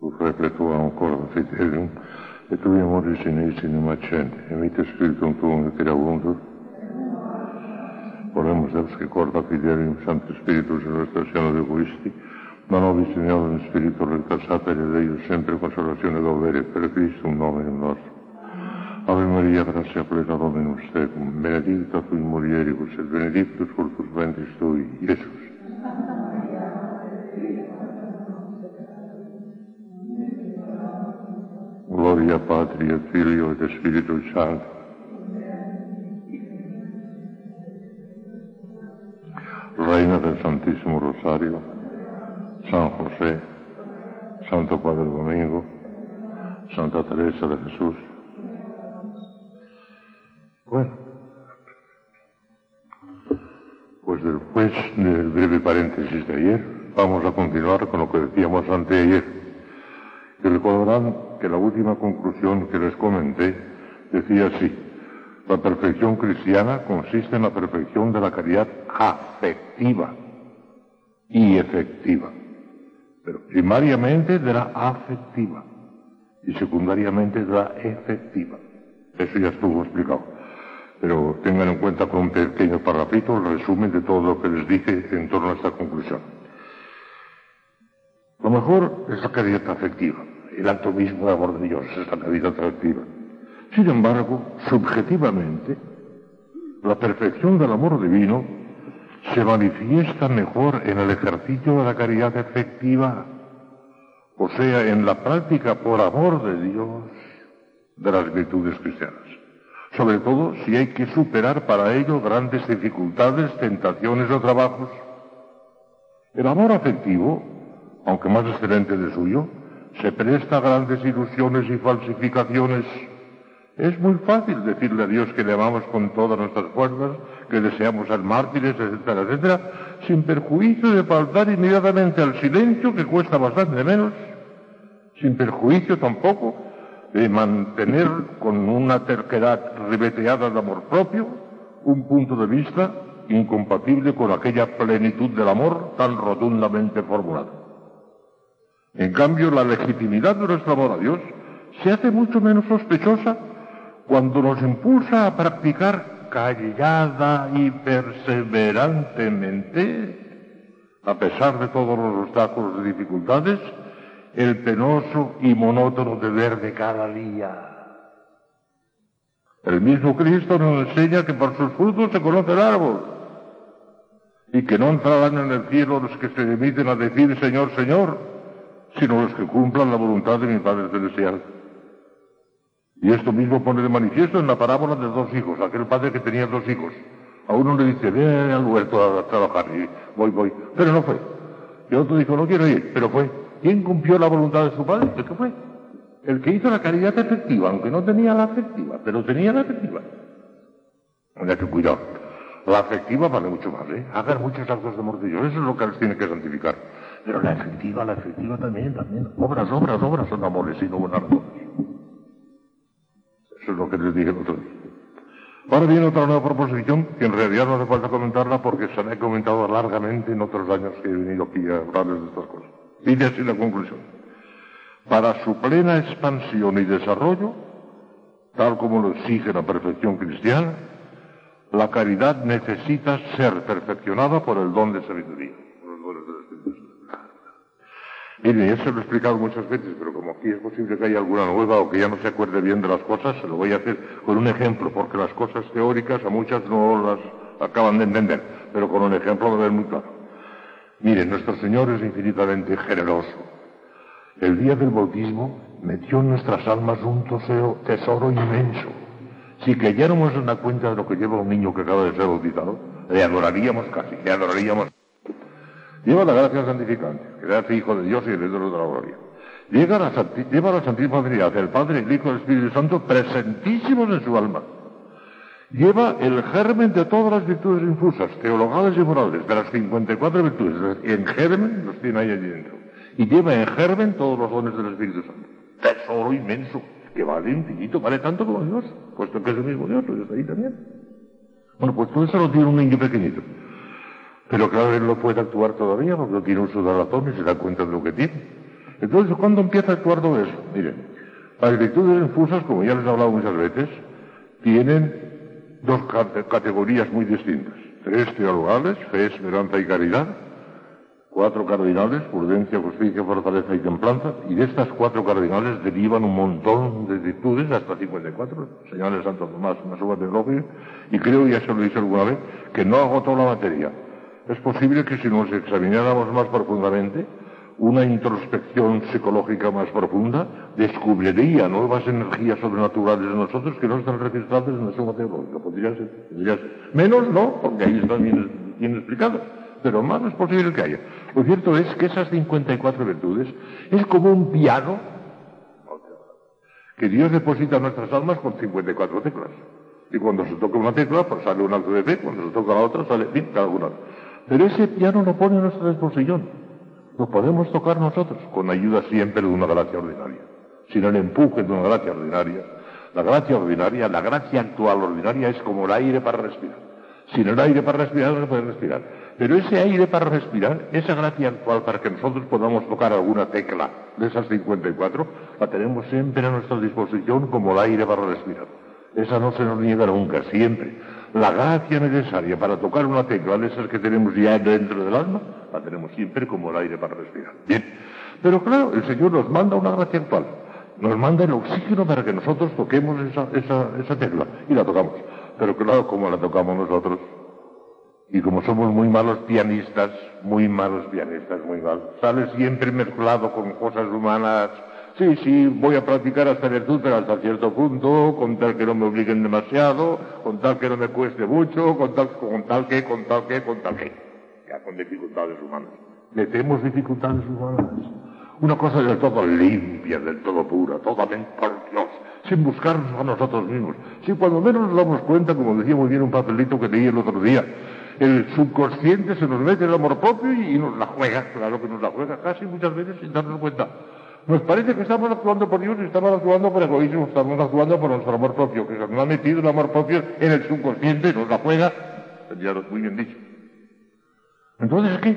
rifletteva ancora per fedele e dobbiamo risinirci in macente e mi mette spirito un tuo che da unto vorremmo sempre che corda fedele in santo spirito se non siano egoisti ma non avviciniamo un spirito ricassata di Dio sempre consolazione e dovere per Cristo un nome nostro. Ave Maria, grazia plena Dominus tecum, ecco, benedicta tui mulieribus, et benedictus fructus ventris tui, Iesus. Patri et Filio et Spiritus Sancto. Reina del Santísimo Rosario, San José, Santo Padre Domingo, Santa Teresa de Jesús. Bueno, pues después del breve paréntesis de ayer, vamos a continuar con lo que decíamos anteayer. Y recordarán que la última conclusión que les comenté decía así, la perfección cristiana consiste en la perfección de la caridad afectiva y efectiva, pero primariamente de la afectiva y secundariamente de la efectiva. Eso ya estuvo explicado. Pero tengan en cuenta con un pequeño parrafito el resumen de todo lo que les dije en torno a esta conclusión. Lo mejor es la caridad afectiva el acto mismo de amor de Dios, es la caridad atractiva. Sin embargo, subjetivamente, la perfección del amor divino se manifiesta mejor en el ejercicio de la caridad efectiva, o sea, en la práctica por amor de Dios de las virtudes cristianas. Sobre todo si hay que superar para ello grandes dificultades, tentaciones o trabajos. El amor afectivo, aunque más excelente de suyo, se presta a grandes ilusiones y falsificaciones. Es muy fácil decirle a Dios que le amamos con todas nuestras fuerzas, que deseamos ser mártires, etcétera, etcétera, sin perjuicio de faltar inmediatamente al silencio, que cuesta bastante menos, sin perjuicio tampoco de mantener con una terquedad ribeteada de amor propio un punto de vista incompatible con aquella plenitud del amor tan rotundamente formulado. En cambio, la legitimidad de nuestro amor a Dios se hace mucho menos sospechosa cuando nos impulsa a practicar callada y perseverantemente, a pesar de todos los obstáculos y dificultades, el penoso y monótono deber de cada día. El mismo Cristo nos enseña que por sus frutos se conoce el árbol y que no entrarán en el cielo los que se limiten a decir Señor, Señor, sino los que cumplan la voluntad de mi Padre Celestial. Y esto mismo pone de manifiesto en la parábola de dos hijos, aquel padre que tenía dos hijos. A uno le dice, ve al huerto a trabajar, y voy, voy. Pero no fue. Y otro dijo, no quiero ir, pero fue. ¿Quién cumplió la voluntad de su padre? ¿El que fue? El que hizo la caridad efectiva, aunque no tenía la afectiva, pero tenía la efectiva. Hay que cuidado. La afectiva vale mucho más, ¿eh? Hacer muchos actos de amor Eso es lo que les tiene que santificar. Pero la efectiva, la efectiva también, también. Obras, obras, obras son amores y no buenas. Eso es lo que les dije el otro día. Ahora viene otra nueva proposición que en realidad no hace falta comentarla porque se la he comentado largamente en otros años que he venido aquí a hablarles de estas cosas. Dice así la conclusión. Para su plena expansión y desarrollo, tal como lo exige la perfección cristiana, la caridad necesita ser perfeccionada por el don de sabiduría. Mire, eso lo he explicado muchas veces, pero como aquí es posible que haya alguna nueva o que ya no se acuerde bien de las cosas, se lo voy a hacer con un ejemplo, porque las cosas teóricas a muchas no las acaban de entender, pero con un ejemplo lo ven muy claro. Mire, nuestro Señor es infinitamente generoso. El día del bautismo metió en nuestras almas un tesoro, tesoro inmenso. Si cayéramos en la cuenta de lo que lleva un niño que acaba de ser bautizado, le adoraríamos casi, le adoraríamos lleva la gracia santificante, hace hijo de Dios y ídolo de la gloria. Llega la, lleva la Santísima Trinidad, el Padre, el Hijo y el Espíritu Santo presentísimos en su alma. Lleva el germen de todas las virtudes infusas, teologales y morales, de las 54 virtudes, en germen los tiene ahí allí dentro. Y lleva en germen todos los dones del Espíritu Santo. Tesoro inmenso, que vale infinito, vale tanto como Dios, puesto que es el mismo Dios, pues está ahí también. Bueno, pues todo eso lo tiene un niño pequeñito. Pero claro, él no puede actuar todavía porque tiene uso de razón y se da cuenta de lo que tiene. Entonces, ¿cuándo empieza a actuar todo eso? Miren, las virtudes infusas, como ya les he hablado muchas veces, tienen dos categorías muy distintas. Tres teologales, fe, esperanza y caridad. Cuatro cardinales, prudencia, justicia, fortaleza y templanza. Y de estas cuatro cardinales derivan un montón de virtudes, hasta 54. Señales Santo Tomás, una suba teología. Y creo, ya se lo he alguna vez, que no agotó la materia. Es posible que si nos examináramos más profundamente, una introspección psicológica más profunda descubriría nuevas energías sobrenaturales en nosotros que no están registradas en la suma teológica. Podría ser, podría ser. Menos no, porque ahí están bien, bien. Pero más es posible que haya. Lo cierto es que esas 54 virtudes es como un piano que Dios deposita en nuestras almas con 54 teclas. Y cuando se toca una tecla, pues sale un alto de fe, cuando se toca la otra, sale cada una. Pero ese piano lo pone a nuestra disposición lo podemos tocar nosotros, con ayuda siempre de una gracia ordinaria. Sin el empuje de una gracia ordinaria. La gracia ordinaria, la gracia actual ordinaria es como el aire para respirar. Sin el aire para respirar no se puede respirar. Pero ese aire para respirar, esa gracia actual para que nosotros podamos tocar alguna tecla de esas 54, la tenemos siempre a nuestra disposición como el aire para respirar. Esa no se nos niega nunca, siempre. La gracia necesaria para tocar una tecla de esas que tenemos ya dentro del alma, la tenemos siempre como el aire para respirar. Bien. Pero claro, el Señor nos manda una gracia actual. Nos manda el oxígeno para que nosotros toquemos esa, esa, esa tecla. Y la tocamos. Pero claro, como la tocamos nosotros. Y como somos muy malos pianistas, muy malos pianistas, muy mal, sale siempre mezclado con cosas humanas, Sí, sí, voy a practicar hasta virtud, pero hasta cierto punto, con tal que no me obliguen demasiado, con tal que no me cueste mucho, con tal, con tal que, con tal que, con tal que. Ya con dificultades humanas. Metemos dificultades humanas. Una cosa del todo limpia, del todo pura, totalmente por Dios, sin buscarnos a nosotros mismos. Si cuando menos nos damos cuenta, como decía muy bien un papelito que leí el otro día, el subconsciente se nos mete el amor propio y nos la juega, claro que nos la juega casi muchas veces sin darnos cuenta. Nos parece que estamos actuando por Dios y estamos actuando por egoísmo, estamos actuando por nuestro amor propio, que se nos ha metido el amor propio en el subconsciente, nos la juega, ya lo muy bien dicho. Entonces, ¿qué?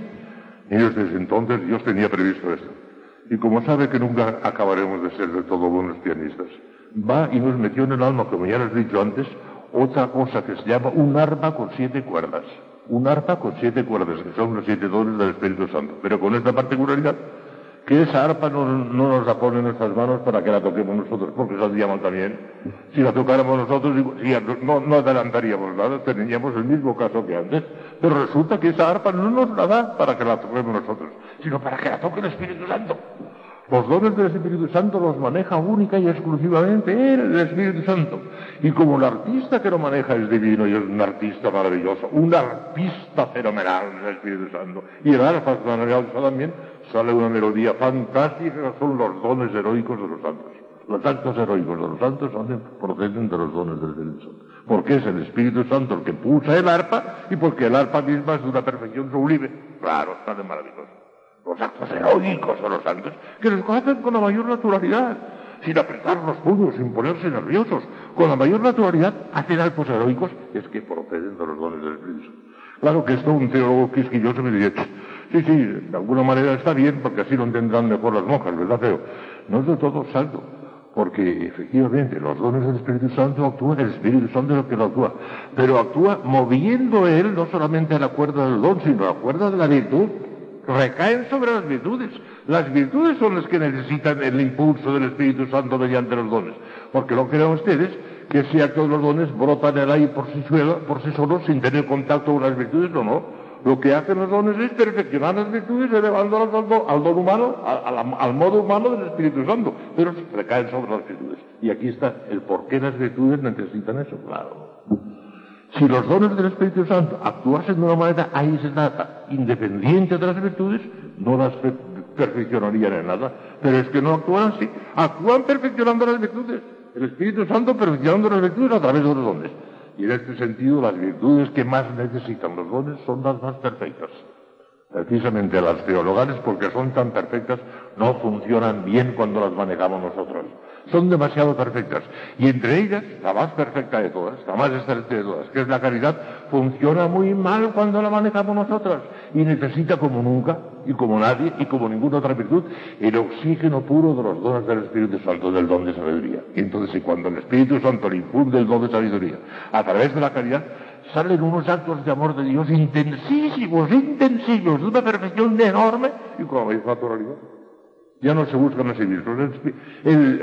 Ellos desde entonces Dios tenía previsto esto. Y como sabe que nunca acabaremos de ser de todo buenos pianistas, va y nos metió en el alma, como ya les he dicho antes, otra cosa que se llama un arpa con siete cuerdas. Un arpa con siete cuerdas, que son los siete dones del Espíritu Santo. Pero con esta particularidad, que esa arpa no, nos la pone en nuestras manos para que la toquemos nosotros, porque saldría mal también. Si la tocáramos nosotros, no, adelantaríamos nada, tendríamos el mismo caso que antes. Pero resulta que esa arpa no nos la da para que la toquemos nosotros, sino para que la toque el Espíritu Santo. Los dones del Espíritu Santo los maneja única y exclusivamente él, el Espíritu Santo. Y como el artista que lo maneja es divino y es un artista maravilloso, un artista fenomenal el Espíritu Santo, y el arpa es también, sale una melodía fantástica, son los dones heroicos de los santos. Los actos heroicos de los santos proceden de los dones del Espíritu. Porque es el Espíritu Santo el que pulsa el arpa y porque el arpa misma es de una perfección sublime. Claro, está de maravilloso. Los actos heroicos de los santos, que los hacen con la mayor naturalidad, sin apretar los puños, sin ponerse nerviosos, con la mayor naturalidad, hacen actos heroicos, es que proceden de los dones del Espíritu Santo. Claro que esto un teólogo quisquilloso me diría, Sí, sí, de alguna manera está bien porque así lo entenderán mejor las monjas, ¿verdad, Feo? No es de todo salto, porque efectivamente los dones del Espíritu Santo actúan, el Espíritu Santo es lo que lo actúa, pero actúa moviendo él no solamente a la cuerda del don, sino a la cuerda de la virtud. Recaen sobre las virtudes. Las virtudes son las que necesitan el impulso del Espíritu Santo mediante los dones. Porque no crean ustedes que acto de los dones brota en el aire por sí, por sí solo sin tener contacto con las virtudes, no, no lo que hacen los dones es perfeccionar las virtudes elevándolas al, don, humano, al, modo humano del Espíritu Santo, pero recaen sobre las virtudes. Y aquí está el por qué las virtudes necesitan eso, claro. Si los dones del Espíritu Santo actuasen de una manera aislada, independiente de las virtudes, no las perfeccionarían en nada. Pero es que no actúan así. Actúan perfeccionando las virtudes. El Espíritu Santo perfeccionando las virtudes a través de los dones. Y en este sentido, las virtudes que más necesitan los dones son las más perfectas. Precisamente las teologales, porque son tan perfectas, no funcionan bien cuando las manejamos nosotros. Son demasiado perfectas. Y entre ellas, la más perfecta de todas, la más excelente de todas, que es la caridad, funciona muy mal cuando la manejamos nosotros. Y necesita como nunca, y como nadie, y como ninguna otra virtud, el oxígeno puro de los dones del Espíritu Santo, del don de sabiduría. Y entonces, y cuando el Espíritu Santo le infunde el don de sabiduría a través de la caridad, salen unos actos de amor de Dios intensísimos, intensivos, de una perfección enorme y con la misma naturalidad. Ya no se buscan a sí mismos. El,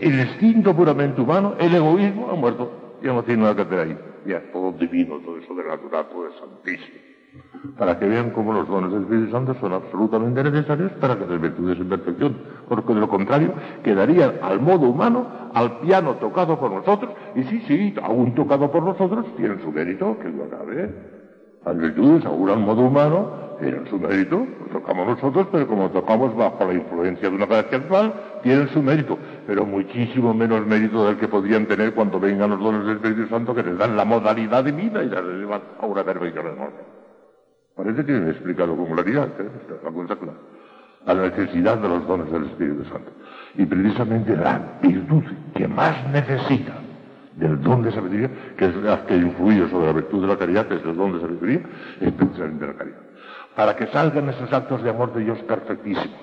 el, instinto puramente humano, el egoísmo, ha muerto. Ya no tiene nada que hacer ahí. Ya es todo divino, todo eso de natural, todo es santísimo. Para que vean cómo los dones del Espíritu Santo son absolutamente necesarios para que las virtudes en perfección. Porque de lo contrario, quedarían al modo humano, al piano tocado por nosotros, y sí, sí, aún tocado por nosotros, tienen su mérito, que lo acabe. Las virtudes, aún al modo humano, tienen su mérito, lo tocamos nosotros, pero como tocamos bajo la influencia de una gracia actual, tienen su mérito, pero muchísimo menos mérito del que podrían tener cuando vengan los dones del Espíritu Santo que les dan la modalidad de vida y las llevan a una perfección enorme. Parece que me he explicado con claridad, ¿eh? la cosa clara. La necesidad de los dones del Espíritu Santo. Y precisamente la virtud que más necesita del don de sabiduría, que es la que influye sobre la virtud de la caridad, que es el don de sabiduría, es precisamente la caridad. Para que salgan esos actos de amor de Dios perfectísimos,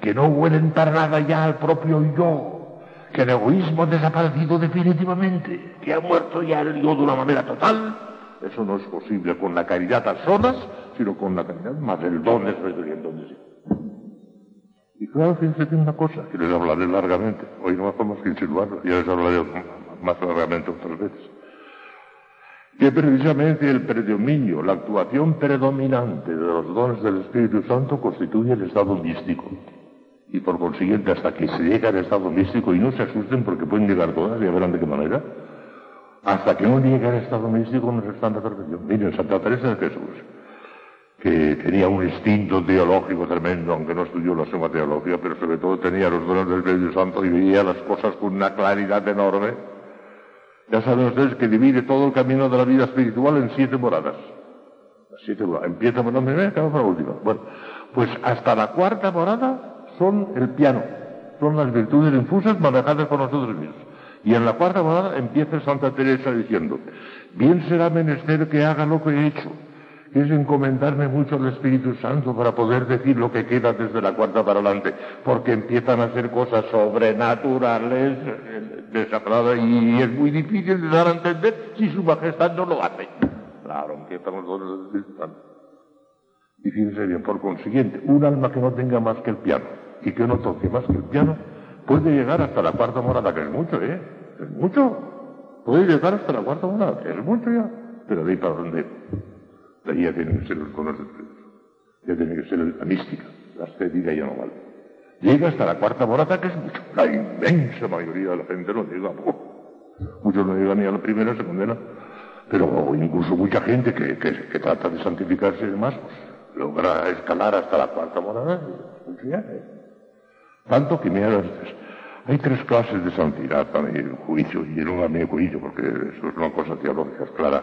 que no huelen para nada ya al propio yo, que el egoísmo ha desaparecido definitivamente, que ha muerto ya el yo de una manera total, eso no es posible con la caridad a solas, sino con la caridad más el don de donde sí. Y claro, fíjense tiene una cosa, que les hablaré largamente. Hoy no hacemos que insinuarlo, ya les hablaré más largamente otras veces. Que precisamente el predominio, la actuación predominante de los dones del Espíritu Santo constituye el estado místico. Y por consiguiente, hasta que se llega al estado místico, y no se asusten porque pueden llegar todas, ya verán de qué manera, hasta que no llegue al estado místico no se está en la perfección. Miren, Santa Teresa de Jesús, que tenía un instinto teológico tremendo, aunque no estudió la suma teología, pero sobre todo tenía los dones del Espíritu Santo y veía las cosas con una claridad enorme. Ya saben ustedes que divide todo el camino de la vida espiritual en siete moradas. siete moradas. Empieza por la primera acaba por la última. Bueno, pues hasta la cuarta morada son el piano, son las virtudes infusas manejadas por nosotros mismos. Y en la cuarta morada empieza Santa Teresa diciendo, bien será menester que haga lo que he hecho, es encomendarme mucho al Espíritu Santo para poder decir lo que queda desde la cuarta para adelante, porque empiezan a ser cosas sobrenaturales, desatradas, y es muy difícil de dar a entender si su majestad no lo hace. Claro, empiezan los Santo. Y fíjense bien, por consiguiente, un alma que no tenga más que el piano y que no toque más que el piano, puede llegar hasta la cuarta morada, que es mucho, ¿eh? Es mucho. Puede llegar hasta la cuarta morada, que es mucho ya. Pero de ahí para dónde. De ahí ya tienen que ser los dones del Ya tiene que ser la mística. La estética ya no vale. Llega hasta la cuarta morada, que es mucho. La inmensa mayoría de la gente no llega. Muchos no llegan ni a la primera, se condenan. Pero incluso mucha gente que, que, trata de santificarse y demás, pues, logra escalar hasta la cuarta morada. Mucho ya, ¿eh? Tanto que, mira, hay tres clases de santidad para el juicio, y no a mi juicio, porque eso es una cosa teológica clara.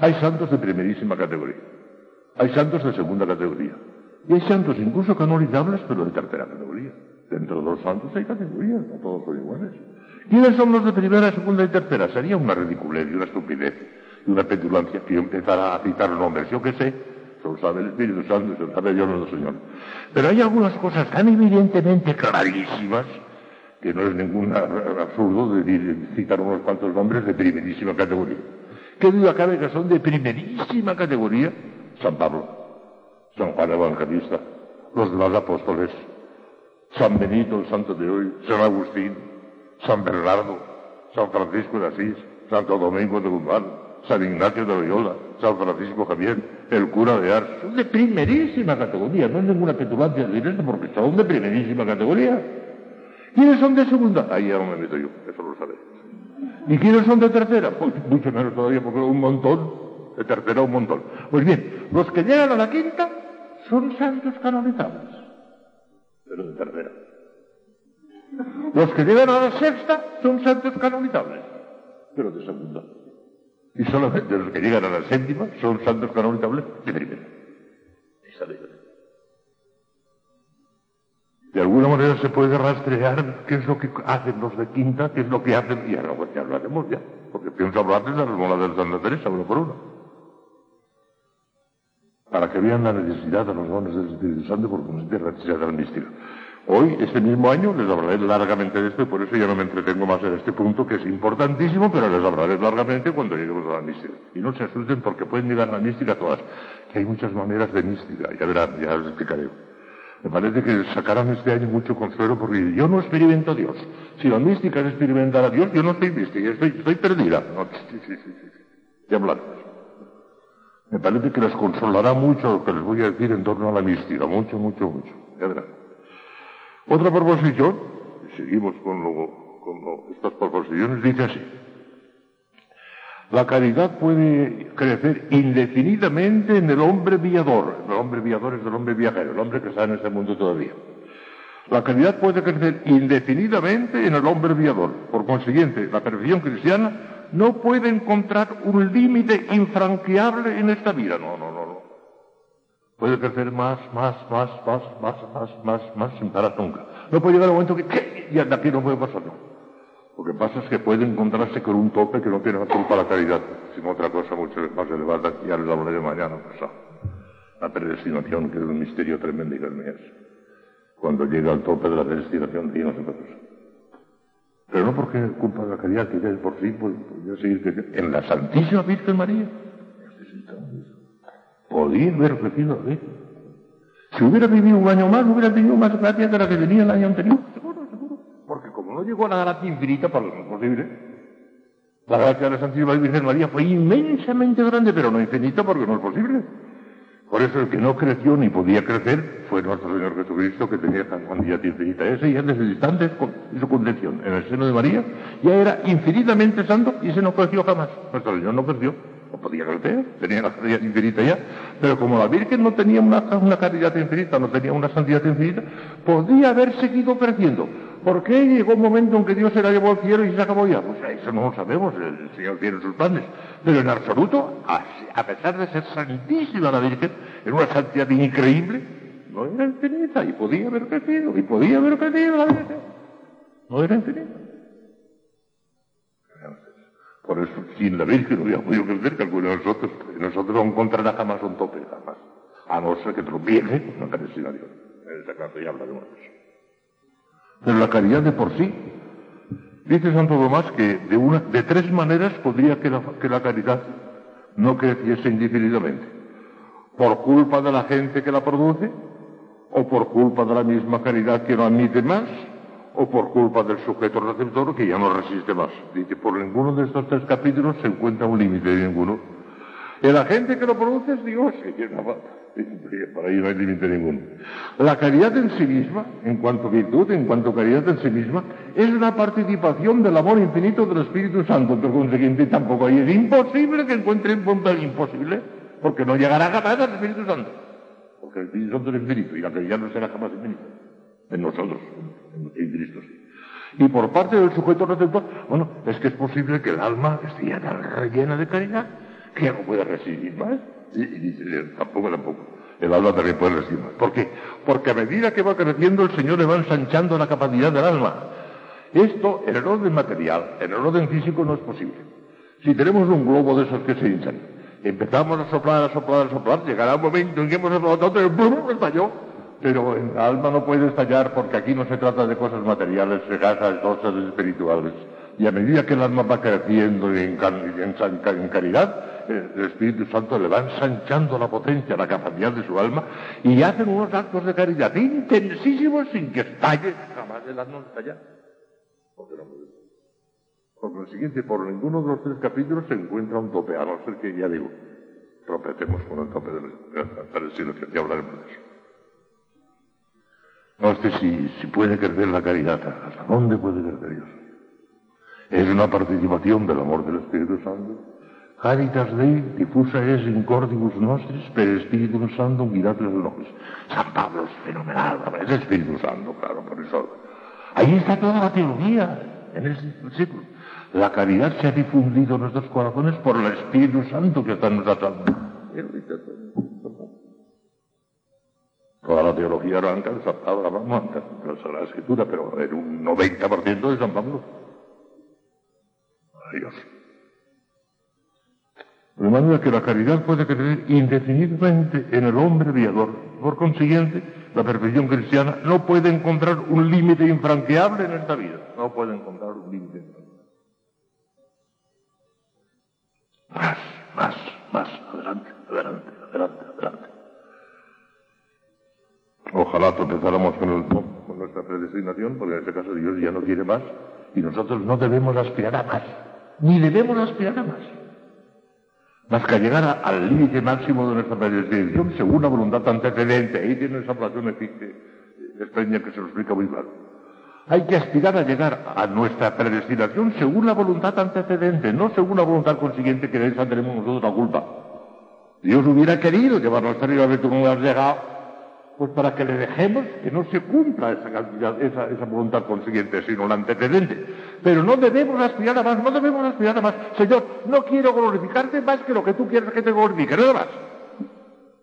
Hay santos de primerísima categoría, hay santos de segunda categoría, y hay santos incluso canonizables, pero de tercera categoría. Dentro de los santos hay categorías, no todos son iguales. ¿Quiénes son los de primera, segunda y tercera? Sería una ridiculez y una estupidez y una petulancia que empezara a citar nombres. Yo qué sé, lo sabe el Espíritu Santo, se lo sabe Dios nuestro Señor. Pero hay algunas cosas tan evidentemente clarísimas que no es ningún absurdo de citar unos cuantos nombres de primerísima categoría. ¿Qué duda cabe que son de primerísima categoría? San Pablo, San Juan Evangelista, los demás apóstoles, San Benito, el santo de hoy, San Agustín, San Bernardo, San Francisco de Asís, Santo Domingo de Guzmán, San Ignacio de Loyola, San Francisco Javier, el cura de Ars, son de primerísima categoría, no es ninguna petulancia de esto porque son de primerísima categoría. ¿Quiénes son de segunda? Ahí ya no me meto yo, eso lo sabéis. ¿Y quiénes son de tercera? Pues mucho menos todavía, porque un montón. De tercera un montón. Pues bien, los que llegan a la quinta son santos canonizables, pero de tercera. Los que llegan a la sexta son santos canonizables, pero de segunda. Y solamente los que llegan a la séptima son santos canonizables de primera. De alguna manera se puede rastrear qué es lo que hacen los de quinta, qué es lo que hacen, y ahora ya hablaremos ya, porque pienso hablarles de las monadas de Santa Teresa, uno por uno. Para que vean la necesidad de los dones del Espíritu Santo, porque no se la necesidad de la mística. Hoy, este mismo año, les hablaré largamente de esto y por eso ya no me entretengo más en este punto, que es importantísimo, pero les hablaré largamente cuando lleguemos a la mística. Y no se asusten porque pueden llegar a la mística todas, que hay muchas maneras de mística, ya verán, ya les explicaré. Me parece que sacarán este año mucho consuelo porque yo no experimento a Dios. Si la mística es experimentar a Dios, yo no soy mística, estoy, perdida. No, sí, sí, sí. Ya hablaremos. Me parece que les consolará mucho lo que les voy a decir en torno a la mística, mucho, mucho, mucho. Ya verán. Otra proposición, seguimos con, con estas proposiciones, dice así. La caridad puede crecer indefinidamente en el hombre viador. El hombre viador es el hombre viajero, el hombre que está en este mundo todavía. La caridad puede crecer indefinidamente en el hombre viador. Por consiguiente, la perfección cristiana no puede encontrar un límite infranqueable en esta vida. No, no, no, no. Puede crecer más, más, más, más, más, más, más, más, sin parar nunca. No puede llegar un momento que, ¿qué? Ya de aquí no puede pasar, no. Lo que pasa es que puede encontrarse con un tope que no tiene la culpa la caridad, sino otra cosa mucho más elevada, ya les hablaré mañana pasado. La predestinación, que es un misterio tremendo, hijas mías. Cuando llega al tope de la predestinación, Dios no se Pero no porque culpa de la caridad, que ya es por sí, pues, pues seguir En la Santísima Virgen María, podía haber recibido a Virgen. Si hubiera vivido un año más, hubiera tenido más gracia que la que tenía el año anterior no llegó a la gracia infinita, no es posible. La gracia de la Santísima Virgen María fue inmensamente grande, pero no infinita porque no es posible. Por eso el que no creció ni podía crecer fue nuestro Señor Jesucristo, que tenía tan cantidad infinita. Ese ya desde el instante de su concepción en el seno de María, ya era infinitamente santo y se no creció jamás. Nuestro Señor no creció, no podía crecer, tenía la caridad infinita ya, pero como la Virgen no tenía una, una infinita, no tenía una santidad infinita, podía haber seguido creciendo. ¿Por qué llegó un momento en que Dios se la llevó al cielo y se acabó ya? Pues eso no lo sabemos, el Señor tiene sus planes. Pero en absoluto, a pesar de ser santísima la Virgen, en una santidad increíble, no era infinita y podía haber crecido, y podía haber crecido la Virgen. No era infinita. Por eso, sin la Virgen no hubiera podido crecer que alguno de nosotros, nosotros no encontrará jamás un tope, jamás. A no ser que tropiece la caridad de Dios. En ese caso ya hablaremos de eso. Pero la caridad de por sí. Dice Santo Tomás que de, una, de tres maneras podría que la, que la caridad no creciese indefinidamente. Por culpa de la gente que la produce, o por culpa de la misma caridad que no admite más, o por culpa del sujeto receptor que ya no resiste más. Dice, por ninguno de estos tres capítulos se encuentra un límite de ninguno. El agente que lo produce es Dios, para ahí no hay límite ninguno. La caridad en sí misma, en cuanto virtud, en cuanto caridad en sí misma, es una participación del amor infinito del Espíritu Santo. Por consiguiente, tampoco ahí es imposible que encuentre un punto imposible, porque no llegará jamás al Espíritu Santo. Porque el Espíritu Santo es infinito y la caridad no será jamás infinita. En nosotros, en Cristo sí. Y por parte del sujeto receptor, bueno, es que es posible que el alma esté ya tan rellena de caridad que no puede recibir más. Y, dice, tampoco, tampoco. El alma también puede recibir más. ¿Por qué? Porque a medida que va creciendo, el Señor le va ensanchando la capacidad del alma. Esto, en el orden material, en el orden físico, no es posible. Si tenemos un globo de esos que se hinchan, empezamos a soplar, a soplar, a soplar, llegará un momento en que hemos soplado tanto y estalló. Pero el alma no puede estallar porque aquí no se trata de cosas materiales, se trata de cosas espirituales. Y a medida que el alma va creciendo en, en caridad, el Espíritu Santo le va ensanchando la potencia, la capacidad de su alma y hacen unos actos de caridad intensísimos sin que estalle jamás el alma. Porque no. Por lo siguiente, por ninguno de los tres capítulos se encuentra un tope, a no ser que, ya digo, tropecemos con el tope del que ya hablaremos de eso. No sé si, si puede crecer la caridad, ¿hasta dónde puede crecer Dios? Es una participación del amor del Espíritu Santo Caritas Dei difusa es in cordibus nostris per Espíritu Santo miracle nobis. San Pablo es fenomenal, es Espíritu Santo, claro, por eso. Ahí está toda la teología en ese versículo. La caridad se ha difundido en nuestros corazones por el Espíritu Santo que está en nuestra almas. Toda la teología arranca de San Pablo, vamos, de la Escritura, pero en un 90% de San Pablo. Adiós. De manera que la caridad puede crecer indefinidamente en el hombre viador. Por consiguiente, la perfección cristiana no puede encontrar un límite infranqueable en esta vida. No puede encontrar un límite. Más, más, más. Adelante, adelante, adelante, adelante. Ojalá tropezáramos con, con nuestra predestinación, porque en este caso Dios ya no quiere más y nosotros no debemos aspirar a más. Ni debemos aspirar a más más que llegar al límite máximo de nuestra predestinación según la voluntad antecedente. Ahí tiene esa relación extraña que se lo explica muy claro. Hay que aspirar a llegar a nuestra predestinación según la voluntad antecedente, no según la voluntad consiguiente que de esa tenemos nosotros la culpa. Dios hubiera querido llevarnos hasta arriba, a tú no has llegado, pues para que le dejemos que no se cumpla esa, voluntad consiguiente, sino la antecedente. Pero no debemos aspirar a más, no debemos aspirar a más. Señor, no quiero glorificarte más que lo que tú quieres que te glorifique, nada más.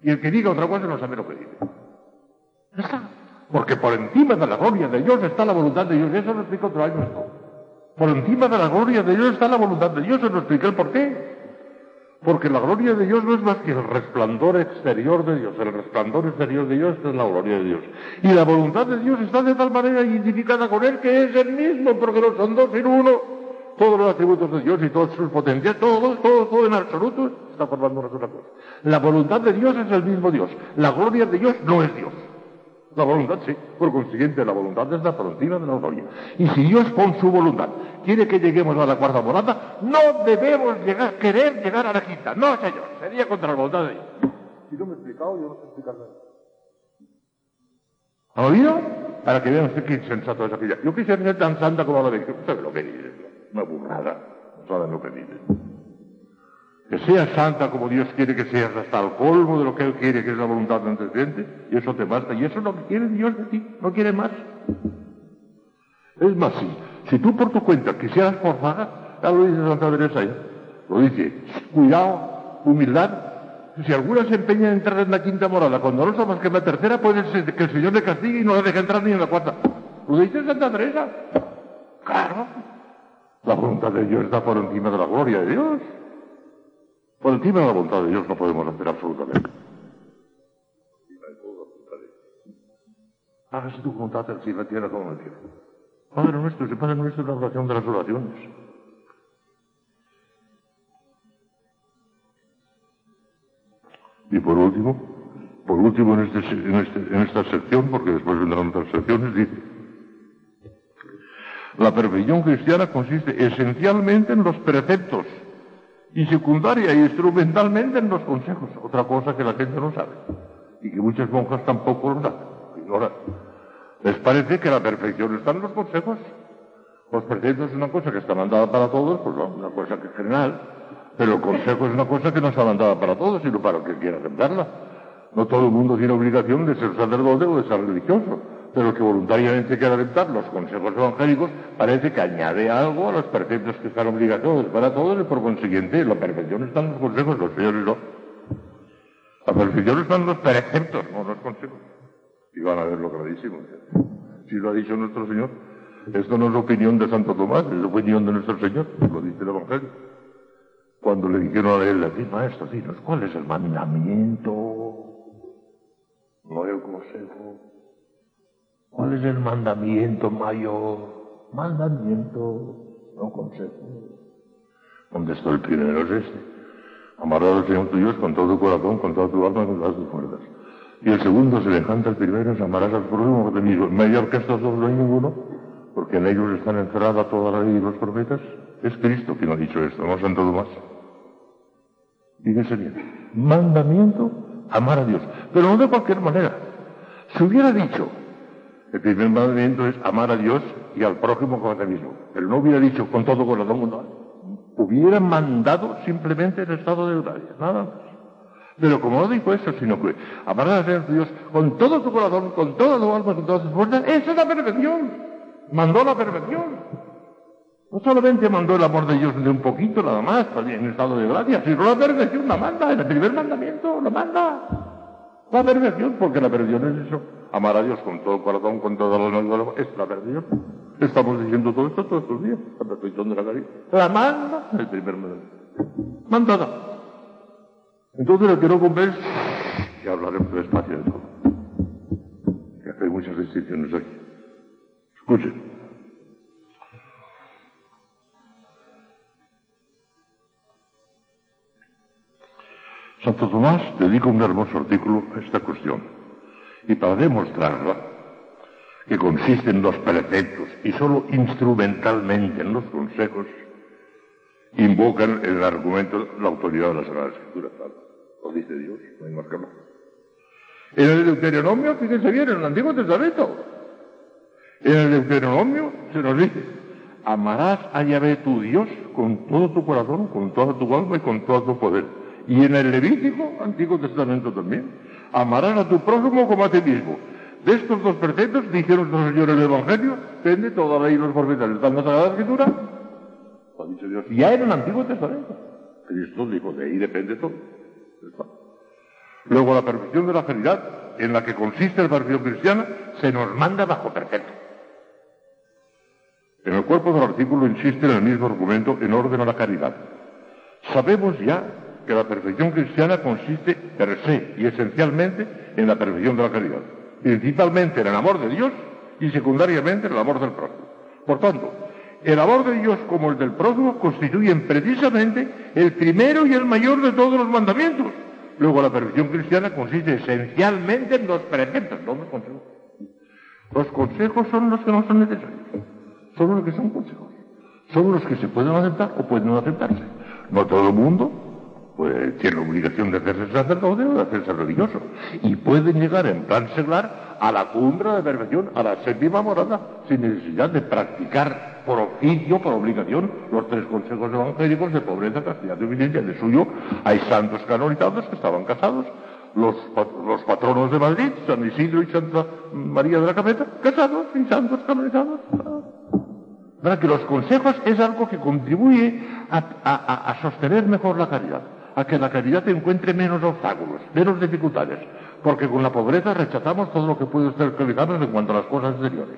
Y el que diga otra cosa no sabe lo que dice. Está. Porque por encima de la gloria de Dios está la voluntad de Dios. Y eso lo explico otro año. Por encima de la gloria de Dios está la voluntad de Dios. Se lo expliqué el por qué. Porque la gloria de Dios no es más que el resplandor exterior de Dios. El resplandor exterior de Dios es la gloria de Dios. Y la voluntad de Dios está de tal manera identificada con Él que es el mismo, porque no son dos sino uno. Todos los atributos de Dios y todas sus potencias, todo, todo, todo en absoluto está formando una sola cosa. La voluntad de Dios es el mismo Dios. La gloria de Dios no es Dios. La voluntad sí. Por consiguiente, la voluntad es la frontina de la gloria. Y si Dios con su voluntad quiere que lleguemos a la cuarta morada, no debemos llegar, querer llegar a la quinta. No, señor. Sería contra la voluntad de Dios. Si no me he explicado, yo no sé explicar nada. ¿Ha oído? Para que vean usted qué insensato es aquella. Yo quisiera ser tan santa como la Cristo. ¿Sabe lo que dice? Una burrada. No saben lo que dice que seas santa como Dios quiere que seas hasta el colmo de lo que Él quiere, que es la voluntad antecedente, y eso te basta. Y eso es lo que quiere Dios de ti, no quiere más. Es más, si, si tú por tu cuenta quisieras forzar, ya lo dice Santa Teresa, ya, lo dice, cuidado, humildad, si alguna se empeña en entrar en la quinta morada cuando no más que en la tercera, puede ser que el Señor le castigue y no le deje entrar ni en la cuarta. ¿Lo dice Santa Teresa? Claro. La voluntad de Dios está por encima de la gloria de Dios. Por encima de la voluntad de Dios no podemos hacer absolutamente. Hágase tu voluntad en la tierra como en el cielo. Padre nuestro, si Padre nuestro es la oración de las oraciones. Y por último, por último en, este, en, este, en esta sección, porque después vendrán otras secciones, dice, la perfección cristiana consiste esencialmente en los preceptos y secundaria y instrumentalmente en los consejos, otra cosa que la gente no sabe y que muchas monjas tampoco lo saben, ignoran. Les parece que la perfección está en los consejos. Los preceptos es una cosa que está mandada para todos, pues no, una cosa que es general, pero el consejo es una cosa que no está mandada para todos, sino para el que quiera aceptarla. No todo el mundo tiene obligación de ser sacerdote o de ser religioso pero que voluntariamente quiere aceptar los consejos evangélicos, parece que añade algo a los preceptos que están obligatorios para todos y por consiguiente la perfección está en los consejos, los señores no. La perfección está en los preceptos, no los consejos. Y van a ver lo clarísimo. Si lo ha dicho nuestro Señor, esto no es opinión de Santo Tomás, es opinión de nuestro Señor, lo dice el Evangelio. Cuando le dijeron a él, le maestro, dinos, ¿cuál es el mandamiento? No el consejo. ¿Cuál es el mandamiento mayor? Mandamiento, no consejo. Contestó el primero es este. Amarás al Señor tu Dios con todo tu corazón, con toda tu alma, con todas tus fuerzas. Y el segundo, semejante al primero, es amarás al prójimo te mismo. Mayor que estos dos no hay ninguno, porque en ellos están encerrada toda la ley y los profetas. Es Cristo quien ha dicho esto, no Santo Tomás. Y qué sería? Mandamiento, amar a Dios. Pero no de cualquier manera. Si hubiera dicho, el primer mandamiento es amar a Dios y al prójimo como a ti mismo. Pero no hubiera dicho con todo corazón. Hubiera mandado simplemente el estado de gracia, nada más. Pero como no dijo eso, sino que amar a Dios con todo tu corazón, con toda tu alma, con todas tus fuerzas, esa es la perfección. Mandó la perfección. No solamente mandó el amor de Dios de un poquito nada más, en estado de gracia, sino la perfección la manda, en el primer mandamiento la manda. La perfección, porque la perfección es eso. Amar a Dios con todo el corazón, con toda la alma, es la perfección. Estamos diciendo todo esto todos estos días, la perfección de la caridad. La manda el primer mandamiento. Mandada. Entonces lo que no comprende y hablaremos despacio de todo. Hay muchas distinciones aquí. Escuchen. Santo Tomás dedica un hermoso artículo a esta cuestión. Y para demostrarla, que consiste en los preceptos y solo instrumentalmente en los consejos, invocan el argumento la autoridad de la Sagrada Escritura. Lo dice Dios, no hay más que. En el Deuteronomio, fíjense bien, en el Antiguo Testamento, en el Deuteronomio se nos dice, amarás a Yahvé tu Dios con todo tu corazón, con toda tu alma y con todo tu poder y en el Levítico, Antiguo Testamento también, amarás a tu prójimo como a ti mismo. De estos dos preceptos, dijeron los señores del Evangelio, depende toda la ley y los profetas. ¿Está en la Sagrada Escritura? Lo ha dicho Dios. Ya en el Antiguo Testamento. Cristo dijo, de ahí depende todo. Luego, la perfección de la caridad, en la que consiste la perfección cristiana, se nos manda bajo precepto. En el cuerpo del artículo insiste en el mismo argumento en orden a la caridad. Sabemos ya que la perfección cristiana consiste per se y esencialmente en la perfección de la caridad, principalmente en el amor de Dios y secundariamente en el amor del prójimo. Por tanto, el amor de Dios como el del prójimo constituyen precisamente el primero y el mayor de todos los mandamientos. Luego la perfección cristiana consiste esencialmente en los preceptos, no los consejos. Los consejos son los que no son necesarios, son los que son consejos, son los que se pueden aceptar o pueden no aceptarse. No todo el mundo pues tiene la obligación de hacerse sacerdote o de hacerse religioso. Y pueden llegar en plan seglar a la cumbre de perfección, a la séptima morada, sin necesidad de practicar por oficio, por obligación, los tres consejos evangélicos de pobreza, castidad y obediencia. De suyo hay santos canonizados que estaban casados. Los, los patronos de Madrid, San Isidro y Santa María de la Cabeza, casados y santos canonizados. ¿Verdad? Que los consejos es algo que contribuye a sostener mejor la caridad a que la caridad encuentre menos obstáculos, menos dificultades, porque con la pobreza rechazamos todo lo que puede ser criticarnos en cuanto a las cosas exteriores.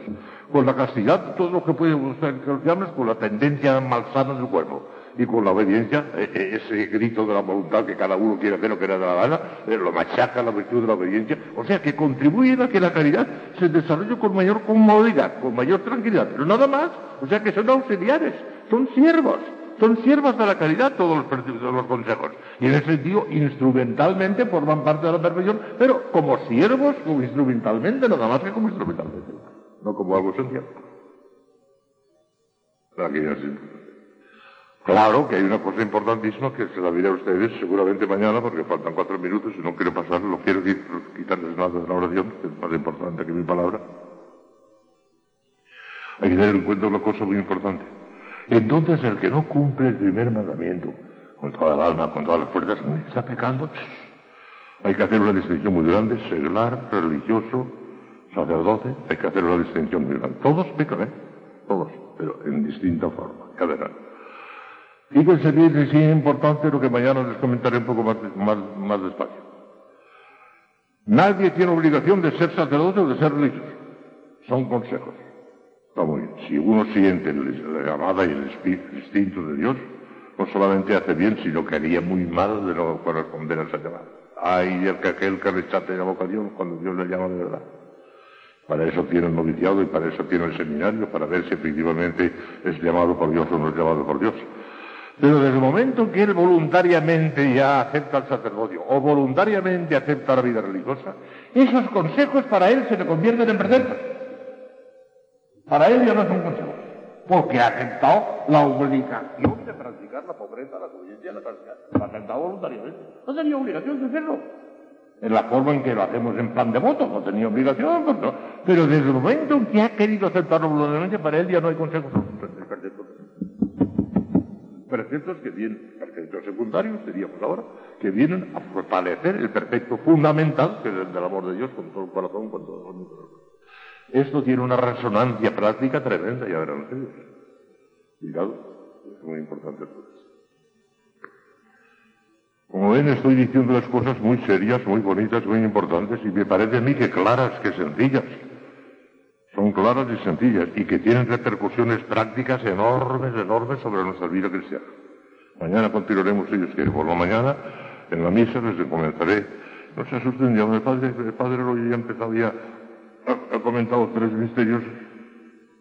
Con la castidad, todo lo que puede ser criticarnos con la tendencia malsana del cuerpo. Y con la obediencia, e, e, ese grito de la voluntad que cada uno quiere hacer lo que le da la gana, eh, lo machaca la virtud de la obediencia. O sea, que contribuye a que la caridad se desarrolle con mayor comodidad, con mayor tranquilidad. Pero nada más. O sea, que son auxiliares, son siervos son siervas de la caridad todos los, consejos. Y en ese sentido, instrumentalmente forman parte de la perfección, pero como siervos, como instrumentalmente, nada más que como instrumentalmente, no como algo esencial. Claro que hay una cosa importantísima que se la diré a ustedes seguramente mañana, porque faltan cuatro minutos y no quiero pasar, no quiero quitarles nada de la oración, que es más importante que mi palabra. Hay que tener en cuenta una cosa muy importante. Entonces el que no cumple el primer mandamiento con toda el alma, con todas las fuerzas, está pecando. Hay que hacer una distinción muy grande, seglar, religioso, sacerdote, hay que hacer una distinción muy grande. Todos pecan, ¿eh? Todos, pero en distinta forma, cada Fíjense bien, es importante lo que mañana les comentaré un poco más, más, más despacio. Nadie tiene obligación de ser sacerdote o de ser religioso. Son consejos. Está muy bien. Si uno siente la llamada y el instinto de Dios, no solamente hace bien, sino que haría muy mal de no corresponder a esa llamada. El que aquel que rechace la vocación cuando Dios le llama de verdad. Para eso tiene el noviciado y para eso tiene el seminario, para ver si efectivamente es llamado por Dios o no es llamado por Dios. Pero desde el momento que él voluntariamente ya acepta el sacerdocio o voluntariamente acepta la vida religiosa, esos consejos para él se le convierten en preceptos. Para él ya no es un consejo, porque ha aceptado la obligación de practicar la pobreza, la obediencia, la castidad. Lo ha aceptado voluntariamente. No tenía obligación de hacerlo. En la forma en que lo hacemos en plan de voto, no tenía obligación, pues pero desde el momento en que ha querido aceptarlo voluntariamente, para él ya no hay consejos. Preceptos que vienen, preceptos secundarios, diríamos ahora, que vienen a fortalecer el perfecto fundamental, que es el del amor de Dios con todo el corazón, con todo el mundo. Esto tiene una resonancia práctica tremenda, ya verán ustedes. Cuidado, es muy importante Como ven, estoy diciendo las cosas muy serias, muy bonitas, muy importantes, y me parece a mí que claras, que sencillas. Son claras y sencillas, y que tienen repercusiones prácticas enormes, enormes sobre nuestra vida cristiana. Mañana continuaremos, Dios quiere. Por la mañana, en la misa, les comenzaré. No se asusten, ya el padre, el padre hoy ya empezado ya, ha, comentado tres misterios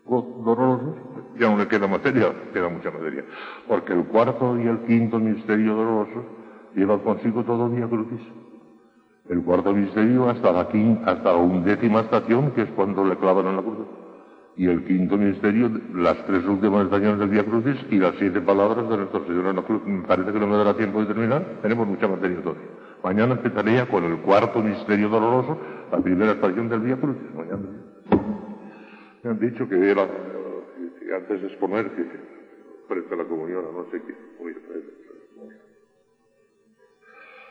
dolorosos, ya no le queda materia, queda mucha materia. Porque el cuarto y el quinto misterio doloroso lleva consigo todo día crucis. El cuarto misterio hasta la, quinta, hasta la undécima estación, que es cuando le clavan en la cruz. Y el quinto misterio, las tres últimas estaciones del Día Crucis y las siete palabras de nuestro Señor en la cruz. Me parece que no me dará tiempo de terminar. Tenemos mucha materia todavía. Mañana empezaría con el cuarto misterio doloroso, la primera estación del Día Crucis. Mañana. Me han dicho que era, que antes de exponer, que frente a la comunión, no sé qué. Oye,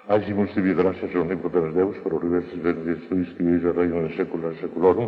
Hagimos gracias a omnipotens Deus, por diversos verdes tuis que vis a reino de secula seculorum,